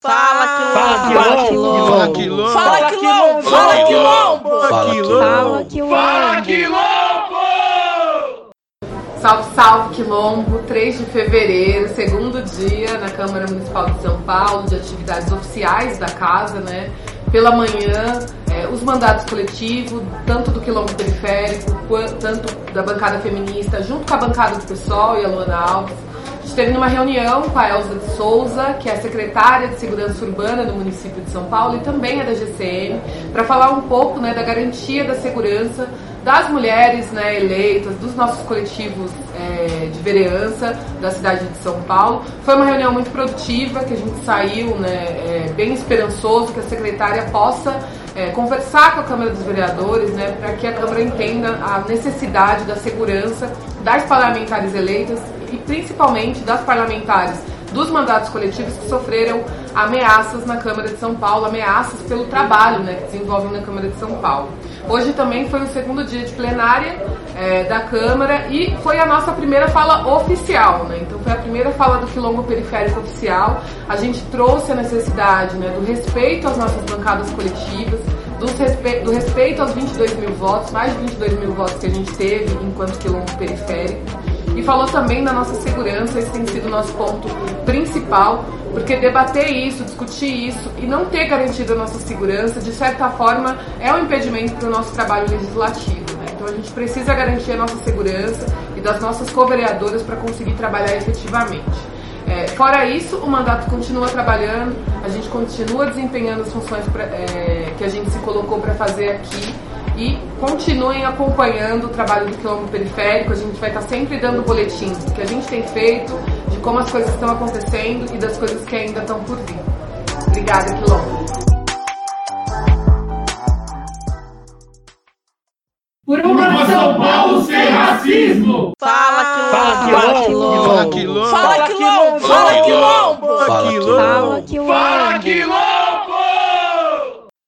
Fala quilombo! Fala quilombo! Fala quilombo! Fala quilombo! Fala quilombo! Fala quilombo! Salve, salve quilombo! 3 de fevereiro, segundo dia na Câmara Municipal de São Paulo de atividades oficiais da casa, né? Pela manhã, é, os mandatos coletivos, tanto do quilombo periférico, quanto, tanto da bancada feminista, junto com a bancada do PSOL e a Luana Alves esteve numa reunião com a Elza de Souza, que é secretária de Segurança Urbana do município de São Paulo e também é da GCM, para falar um pouco né, da garantia da segurança das mulheres né, eleitas, dos nossos coletivos é, de vereança da cidade de São Paulo. Foi uma reunião muito produtiva, que a gente saiu né, é, bem esperançoso que a secretária possa é, conversar com a Câmara dos Vereadores né, para que a Câmara entenda a necessidade da segurança das parlamentares eleitas e principalmente das parlamentares dos mandatos coletivos que sofreram ameaças na Câmara de São Paulo, ameaças pelo trabalho né, que desenvolvem na Câmara de São Paulo. Hoje também foi o segundo dia de plenária é, da Câmara e foi a nossa primeira fala oficial, né? Então foi a primeira fala do Quilombo Periférico oficial. A gente trouxe a necessidade né, do respeito às nossas bancadas coletivas, respe do respeito aos 22 mil votos, mais de 22 mil votos que a gente teve enquanto Quilombo Periférico e falou também da nossa segurança, esse tem sido o nosso ponto principal, porque debater isso, discutir isso e não ter garantido a nossa segurança, de certa forma, é um impedimento para o nosso trabalho legislativo. Né? Então a gente precisa garantir a nossa segurança e das nossas co-vereadoras para conseguir trabalhar efetivamente. É, fora isso, o mandato continua trabalhando, a gente continua desempenhando as funções pra, é, que a gente se colocou para fazer aqui e continuem acompanhando o trabalho do quilombo periférico. A gente vai estar sempre dando boletins do que a gente tem feito, de como as coisas estão acontecendo e das coisas que ainda estão por vir. Obrigada, quilombo. Por uma São Paulo sem racismo! Fala quilombo! Fala quilombo! Fala quilombo! Fala quilombo! Fala quilombo! Fala quilombo!